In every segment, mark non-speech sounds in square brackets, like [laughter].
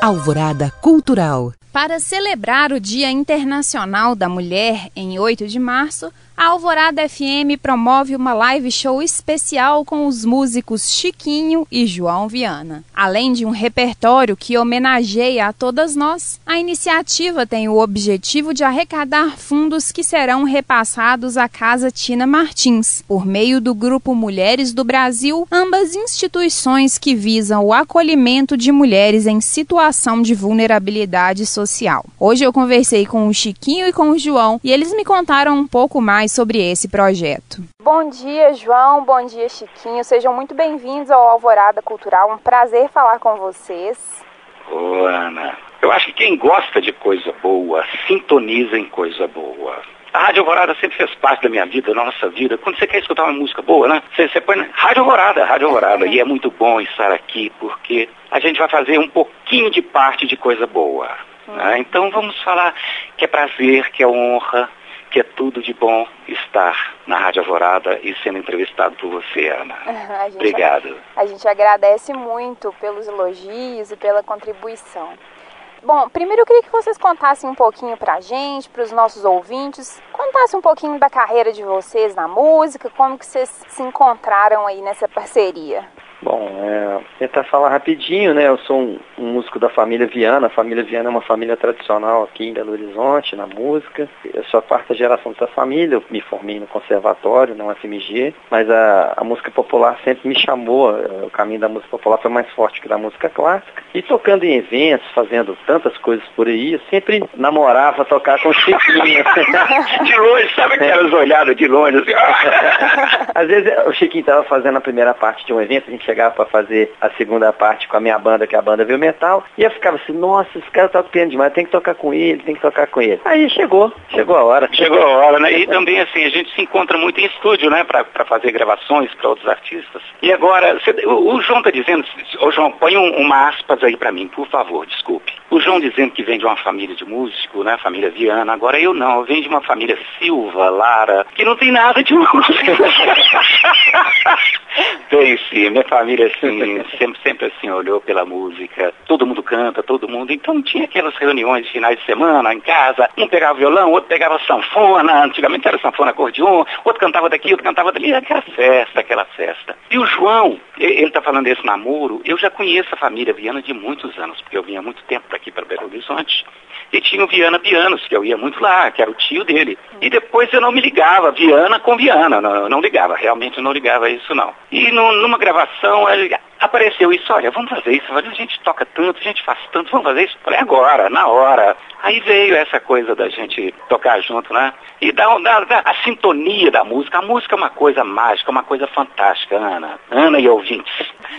Alvorada Cultural. Para celebrar o Dia Internacional da Mulher, em 8 de março, a Alvorada FM promove uma live show especial com os músicos Chiquinho e João Viana. Além de um repertório que homenageia a todas nós, a iniciativa tem o objetivo de arrecadar fundos que serão repassados à Casa Tina Martins, por meio do Grupo Mulheres do Brasil, ambas instituições que visam o acolhimento de mulheres em situação de vulnerabilidade social. Hoje eu conversei com o Chiquinho e com o João e eles me contaram um pouco mais mais sobre esse projeto. Bom dia, João. Bom dia, Chiquinho. Sejam muito bem-vindos ao Alvorada Cultural. Um prazer falar com vocês. Ô, Ana. Eu acho que quem gosta de coisa boa, sintoniza em coisa boa. A Rádio Alvorada sempre fez parte da minha vida, da nossa vida. Quando você quer escutar uma música boa, né? Você, você põe Rádio Alvorada, Rádio Alvorada. E é muito bom estar aqui, porque a gente vai fazer um pouquinho de parte de coisa boa. Né? Então vamos falar que é prazer, que é honra, que é tudo de bom estar na Rádio Alvorada e sendo entrevistado por você, Ana. [laughs] A Obrigado. A gente agradece muito pelos elogios e pela contribuição. Bom, primeiro eu queria que vocês contassem um pouquinho pra gente, para os nossos ouvintes, contassem um pouquinho da carreira de vocês na música, como que vocês se encontraram aí nessa parceria. Bom, é, tentar falar rapidinho, né? Eu sou um, um, músico da família Viana. A família Viana é uma família tradicional aqui em Belo Horizonte, na música. Eu sou a quarta geração dessa família. Eu me formei no conservatório, na UFMG, mas a, a música popular sempre me chamou. É, o caminho da música popular foi mais forte que da música clássica. E tocando em eventos, fazendo tantas coisas por aí, eu sempre namorava tocar com Chiquinho. [laughs] de longe, sabe aquelas olhadas de longe? Assim, [laughs] Às vezes o Chiquinho estava fazendo a primeira parte de um evento, a gente chegava para fazer a segunda parte com a minha banda, que é a banda Viu Metal, e eu ficava assim, nossa, esse cara tá piano demais, tem que tocar com ele, tem que tocar com ele. Aí chegou, chegou a hora. Chegou a hora, né? E também assim, a gente se encontra muito em estúdio, né, para fazer gravações para outros artistas. E agora, você, o, o, João tá dizendo, ô João, põe um, uma aspas aí para mim, por favor, desculpe. O João dizendo que vem de uma família de músico, né, família Viana, agora eu não, eu venho de uma família Silva, Lara, que não tem nada de música. [laughs] sim, minha família assim, sempre, sempre assim, olhou pela música, todo mundo canta, todo mundo. Então tinha aquelas reuniões de finais de semana em casa, um pegava violão, outro pegava sanfona, antigamente era sanfona acordeon, outro cantava daqui, outro cantava dali, aquela festa, aquela festa. E o João, ele está falando desse namoro, eu já conheço a família Viana de muitos anos, porque eu vinha muito tempo aqui para Belo Horizonte. E tinha o Viana Bianos, que eu ia muito lá, que era o tio dele. E depois eu não me ligava, Viana com Viana, não, não ligava, realmente não ligava isso não. E no, numa gravação, ele, apareceu isso, olha, vamos fazer isso, a gente toca tanto, a gente faz tanto, vamos fazer isso. Falei, agora, na hora. Aí veio essa coisa da gente tocar junto, né? E da, da, da, a sintonia da música. A música é uma coisa mágica, uma coisa fantástica, Ana. Ana e ouvintes.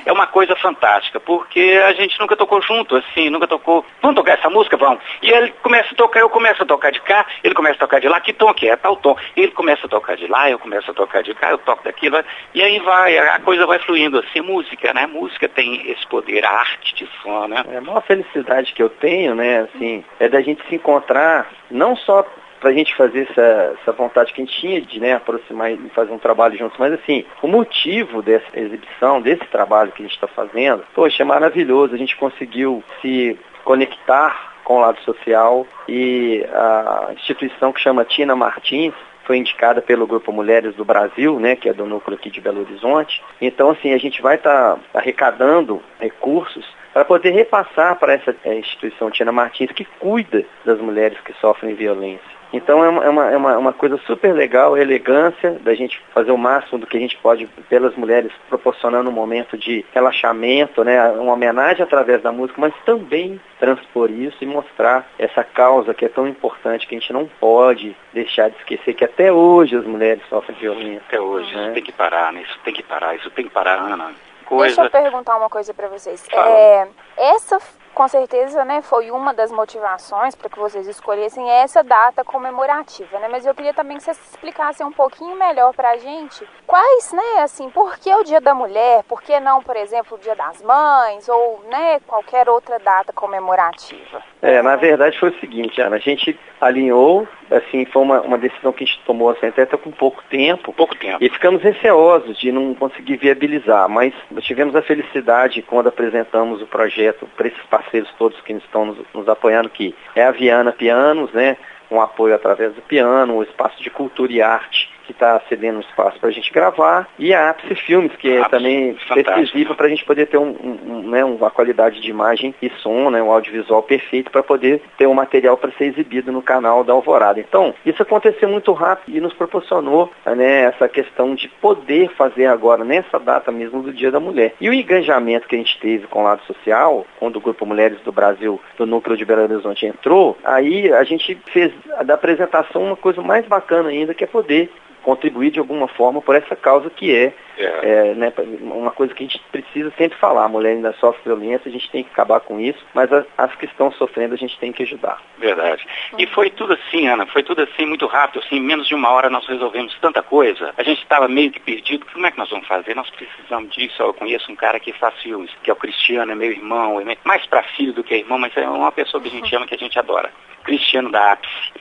É uma coisa fantástica, porque a gente nunca tocou junto, assim, nunca tocou. Vamos tocar essa música? Vamos. E ele começa a tocar, eu começo a tocar de cá, ele começa a tocar de lá, que tom que é? Tal tom. Ele começa a tocar de lá, eu começo a tocar de cá, eu toco daquilo. E aí vai, a coisa vai fluindo assim, música, né? Música tem esse poder, a arte de som, né? É, a maior felicidade que eu tenho, né, assim, é da gente se encontrar, não só para a gente fazer essa, essa vontade que a gente tinha de né, aproximar e fazer um trabalho juntos. Mas assim, o motivo dessa exibição, desse trabalho que a gente está fazendo, poxa, é maravilhoso. A gente conseguiu se conectar com o lado social e a instituição que chama Tina Martins, foi indicada pelo Grupo Mulheres do Brasil, né, que é do núcleo aqui de Belo Horizonte. Então, assim, a gente vai estar tá arrecadando recursos para poder repassar para essa eh, instituição Tina Martins, que cuida das mulheres que sofrem violência. Então é uma, é uma, é uma, uma coisa super legal, elegância, da gente fazer o máximo do que a gente pode pelas mulheres, proporcionando um momento de relaxamento, né, uma homenagem através da música, mas também transpor isso e mostrar essa causa que é tão importante que a gente não pode deixar de esquecer que até hoje as mulheres sofrem violência. Até hoje, né? isso tem que parar, né? Isso tem que parar, isso tem que parar, Ana. Coisa... Deixa eu perguntar uma coisa para vocês. É, essa com certeza, né, foi uma das motivações para que vocês escolhessem essa data comemorativa, né? Mas eu queria também que vocês explicassem um pouquinho melhor para a gente quais, né, assim, por que o Dia da Mulher, por que não, por exemplo, o Dia das Mães ou, né, qualquer outra data comemorativa? É, na verdade foi o seguinte, Ana, a gente alinhou, assim, foi uma, uma decisão que a gente tomou assim, até com pouco tempo. Pouco tempo. E ficamos receosos de não conseguir viabilizar, mas tivemos a felicidade quando apresentamos o projeto para esses parceiros todos que estão nos, nos apoiando, que é a Viana Pianos, né? Um apoio através do piano, o espaço de cultura e arte que está cedendo um espaço para a gente gravar, e a Ápice Filmes, que é também decisiva para a gente poder ter um, um, né, uma qualidade de imagem e som, né, um audiovisual perfeito para poder ter um material para ser exibido no canal da Alvorada. Então, isso aconteceu muito rápido e nos proporcionou né, essa questão de poder fazer agora, nessa data mesmo do Dia da Mulher. E o engajamento que a gente teve com o lado social, quando o Grupo Mulheres do Brasil, do Núcleo de Belo Horizonte entrou, aí a gente fez da apresentação uma coisa mais bacana ainda, que é poder contribuir de alguma forma por essa causa que é, é. é né, uma coisa que a gente precisa sempre falar. A mulher ainda sofre violência, a gente tem que acabar com isso, mas as, as, que estão sofrendo a gente tem que ajudar. Verdade. E foi tudo assim, Ana, foi tudo assim muito rápido, assim, em menos de uma hora nós resolvemos tanta coisa. A gente estava meio que perdido, como é que nós vamos fazer? Nós precisamos disso. Eu conheço um cara que faz filmes, que é o Cristiano, é meu irmão, é mais para filho do que irmão, mas é uma pessoa que a gente ama, que a gente adora. Cristiano da Ápice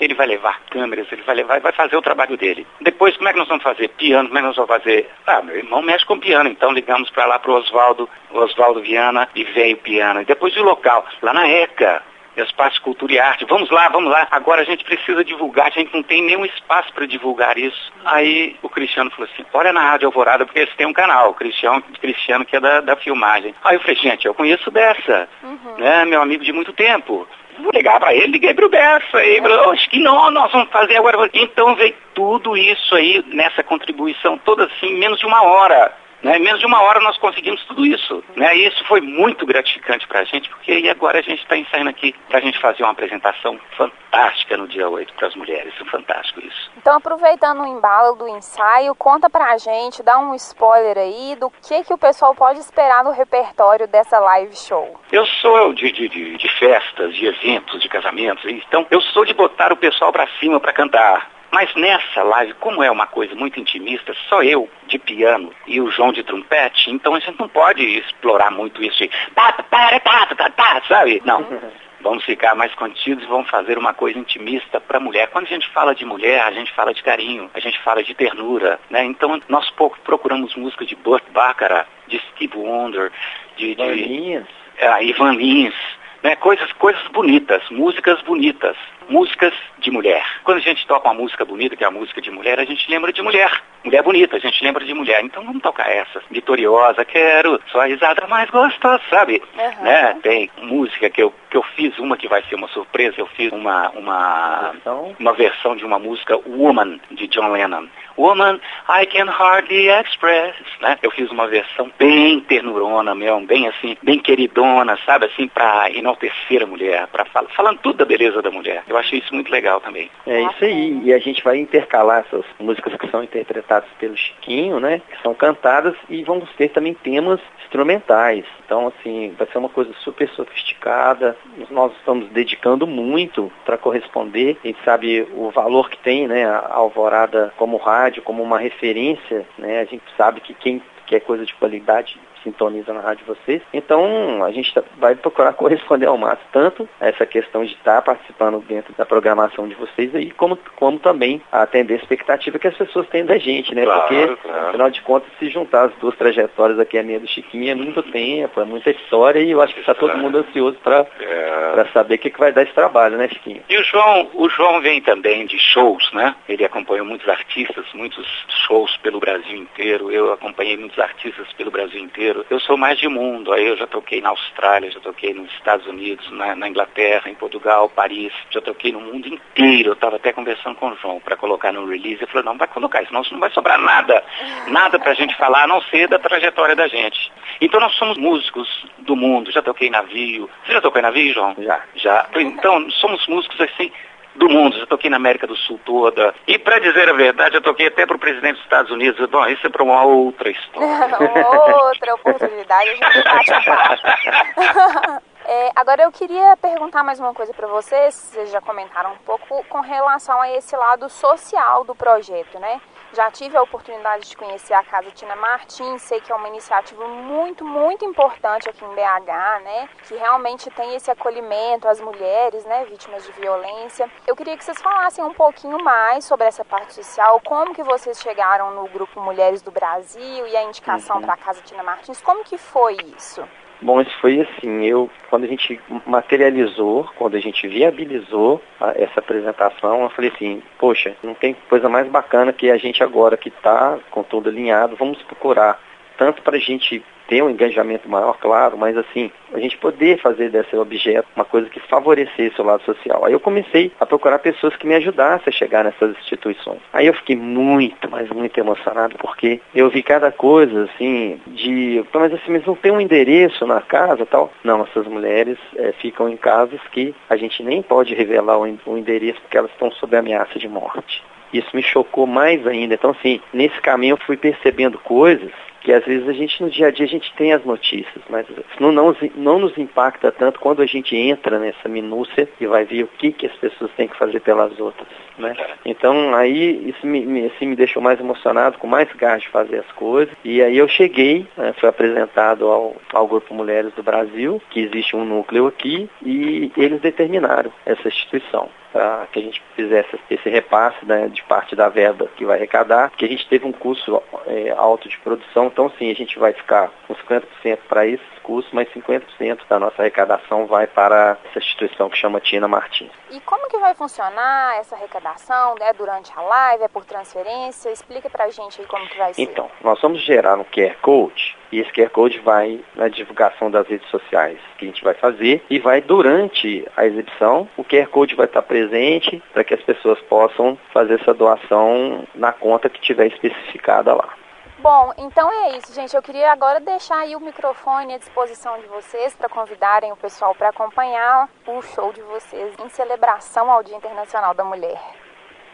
ele vai levar câmeras, ele vai levar e vai fazer o trabalho dele. Depois, como é que nós vamos fazer? Piano, como é que nós vamos fazer? Ah, meu irmão mexe com piano, então ligamos para lá para o Oswaldo, Oswaldo Viana e veio o piano. E depois o local, lá na ECA, Espaço Cultura e Arte. Vamos lá, vamos lá. Agora a gente precisa divulgar, a gente não tem nenhum espaço para divulgar isso. Aí o Cristiano falou assim, olha na Rádio Alvorada, porque eles têm um canal, o Cristiano, Cristiano que é da, da filmagem. Aí eu falei, gente, eu conheço dessa, uhum. né? Meu amigo de muito tempo vou ligar para ele, liguei para o Bessa, aí falou, acho que não, nós vamos fazer agora. Então veio tudo isso aí nessa contribuição toda assim, menos de uma hora. Né? Em menos de uma hora nós conseguimos tudo isso. Né? E isso foi muito gratificante para a gente, porque agora a gente está ensaiando aqui para a gente fazer uma apresentação fantástica no dia 8 para as mulheres. É fantástico isso. Então, aproveitando o embalo do ensaio, conta para a gente, dá um spoiler aí do que, que o pessoal pode esperar no repertório dessa live show. Eu sou de, de, de, de festas, de eventos, de casamentos, então eu sou de botar o pessoal para cima para cantar. Mas nessa live, como é uma coisa muito intimista, só eu de piano e o João de trompete, então a gente não pode explorar muito isso de tá, tá, tá, tá, tá, sabe? Não. [laughs] Vamos ficar mais contidos e vamos fazer uma coisa intimista para a mulher. Quando a gente fala de mulher, a gente fala de carinho, a gente fala de ternura, né? Então nós pouco procuramos música de Burt Bacharach, de Steve Wonder, de, de Ivan Lins, uh, Ivan Lins né? coisas, coisas bonitas, músicas bonitas músicas de mulher. Quando a gente toca uma música bonita, que é a música de mulher, a gente lembra de mulher. Mulher bonita, a gente lembra de mulher. Então vamos tocar essa. Vitoriosa, quero sua risada mais gostosa, sabe? Uhum. Né? Tem música que eu, que eu fiz, uma que vai ser uma surpresa, eu fiz uma, uma, uma versão de uma música Woman, de John Lennon. Woman, I can hardly express, né? Eu fiz uma versão bem ternurona mesmo, bem assim, bem queridona, sabe? Assim, pra enaltecer a mulher, para falar, falando tudo da beleza da mulher. Eu achei isso muito legal também. É isso aí. E a gente vai intercalar essas músicas que são interpretadas pelo Chiquinho, né? Que são cantadas e vamos ter também temas instrumentais. Então, assim, vai ser uma coisa super sofisticada. Nós estamos dedicando muito para corresponder. A gente sabe o valor que tem, né? A Alvorada como rádio, como uma referência, né? A gente sabe que quem quer coisa de qualidade sintoniza na rádio vocês. Então, a gente tá, vai procurar [laughs] corresponder ao máximo, tanto essa questão de estar participando dentro da programação de vocês aí, como, como também atender a expectativa que as pessoas têm da gente, né? Claro, Porque, claro. afinal de contas, se juntar as duas trajetórias aqui, a minha do Chiquinho, é muito tempo, é muita história e eu acho que está todo mundo ansioso para é. saber o que, que vai dar esse trabalho, né, Chiquinho? E o João, o João vem também de shows, né? Ele acompanhou muitos artistas, muitos shows pelo Brasil inteiro. Eu acompanhei muitos artistas pelo Brasil inteiro brasileiro. Eu sou mais de mundo. Aí eu já toquei na Austrália, já toquei nos Estados Unidos, na, na Inglaterra, em Portugal, Paris. Já toquei no mundo inteiro. Eu estava até conversando com o João para colocar no release. Eu falei, não, vai colocar, senão não vai sobrar nada. Nada para a gente falar, a não ser da trajetória da gente. Então nós somos músicos do mundo. Já toquei navio. Você já tocou em navio, João? Já. Já. Então, somos músicos assim do mundo. Já toquei na América do Sul toda. E para dizer a verdade, eu toquei até para o presidente dos Estados Unidos. Bom, isso é para uma outra história. [laughs] outra oportunidade, a gente bate a [laughs] É, agora eu queria perguntar mais uma coisa para vocês, vocês já comentaram um pouco com relação a esse lado social do projeto, né? Já tive a oportunidade de conhecer a Casa Tina Martins, sei que é uma iniciativa muito, muito importante aqui em BH, né? Que realmente tem esse acolhimento às mulheres, né, vítimas de violência. Eu queria que vocês falassem um pouquinho mais sobre essa parte social, como que vocês chegaram no grupo Mulheres do Brasil e a indicação uhum. para a Casa Tina Martins, como que foi isso? Bom, isso foi assim, eu quando a gente materializou, quando a gente viabilizou a, essa apresentação, eu falei assim, poxa, não tem coisa mais bacana que a gente agora que está com tudo alinhado, vamos procurar tanto para a gente ter um engajamento maior, claro, mas assim, a gente poder fazer desse objeto uma coisa que favorecesse o lado social. Aí eu comecei a procurar pessoas que me ajudassem a chegar nessas instituições. Aí eu fiquei muito, mas muito emocionado, porque eu vi cada coisa, assim, de, mas assim, mas não tem um endereço na casa tal. Não, essas mulheres é, ficam em casas que a gente nem pode revelar o, endereço porque elas estão sob ameaça de morte. Isso me chocou mais ainda. Então, assim, nesse caminho eu fui percebendo coisas que às vezes a gente no dia a dia a gente tem as notícias, mas não, não, não nos impacta tanto quando a gente entra nessa minúcia e vai ver o que, que as pessoas têm que fazer pelas outras. Né? Então aí isso me, me, assim, me deixou mais emocionado, com mais gás de fazer as coisas. E aí eu cheguei, né, fui apresentado ao, ao Grupo Mulheres do Brasil, que existe um núcleo aqui, e eles determinaram essa instituição para que a gente fizesse esse repasse né, de parte da verba que vai arrecadar, que a gente teve um custo é, alto de produção, então sim, a gente vai ficar com 50% para esses custos, mas 50% da nossa arrecadação vai para essa instituição que chama Tina Martins. E como que vai funcionar essa arrecadação? É durante a live? É por transferência? Explica para a gente aí como que vai ser. Então, nós vamos gerar um QR Code e esse QR Code vai na divulgação das redes sociais que a gente vai fazer e vai durante a exibição. O QR Code vai estar presente para que as pessoas possam fazer essa doação na conta que tiver especificada lá. Bom, então é isso, gente. Eu queria agora deixar aí o microfone à disposição de vocês para convidarem o pessoal para acompanhar o show de vocês em celebração ao Dia Internacional da Mulher.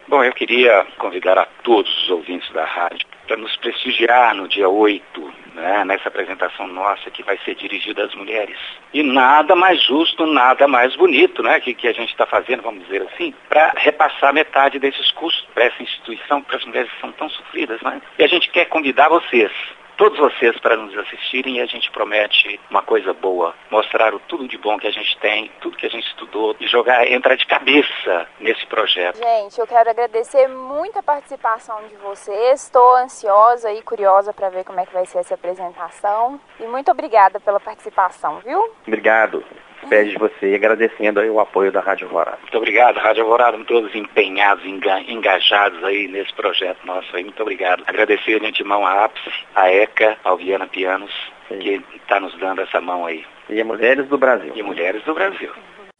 Bom, eu queria convidar a todos os ouvintes da rádio para nos prestigiar no dia 8, né, nessa apresentação nossa que vai ser dirigida às mulheres. E nada mais justo, nada mais bonito né, que, que a gente está fazendo, vamos dizer assim, para repassar metade desses custos para essa instituição, para as mulheres são tão sofridas. Né? E a gente quer convidar vocês todos vocês para nos assistirem e a gente promete uma coisa boa, mostrar o tudo de bom que a gente tem, tudo que a gente estudou e jogar, entrar de cabeça nesse projeto. Gente, eu quero agradecer muito a participação de vocês. Estou ansiosa e curiosa para ver como é que vai ser essa apresentação. E muito obrigada pela participação, viu? Obrigado pede de você, agradecendo aí o apoio da Rádio Alvorada. Muito obrigado, Rádio Alvorada, todos empenhados, engajados aí nesse projeto nosso aí, muito obrigado. Agradecer de antemão a APS, a ECA, a Alviana Pianos, Sim. que está nos dando essa mão aí. E a Mulheres do Brasil. E Mulheres do Brasil.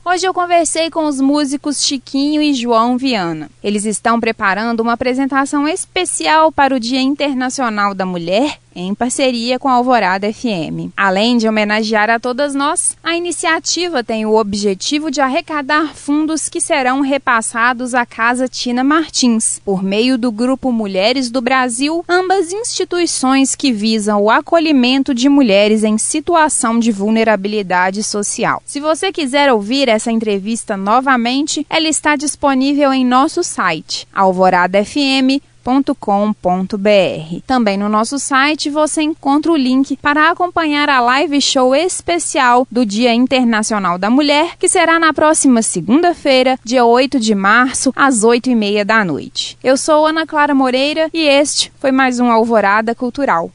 Hoje eu conversei com os músicos Chiquinho e João Viana. Eles estão preparando uma apresentação especial para o Dia Internacional da Mulher em parceria com a Alvorada FM. Além de homenagear a todas nós, a iniciativa tem o objetivo de arrecadar fundos que serão repassados à Casa Tina Martins, por meio do Grupo Mulheres do Brasil, ambas instituições que visam o acolhimento de mulheres em situação de vulnerabilidade social. Se você quiser ouvir essa entrevista novamente, ela está disponível em nosso site alvoradafm.com www.radiocultura.com.br. Também no nosso site você encontra o link para acompanhar a live show especial do Dia Internacional da Mulher, que será na próxima segunda-feira, dia 8 de março, às 8 e meia da noite. Eu sou Ana Clara Moreira e este foi mais um Alvorada Cultural.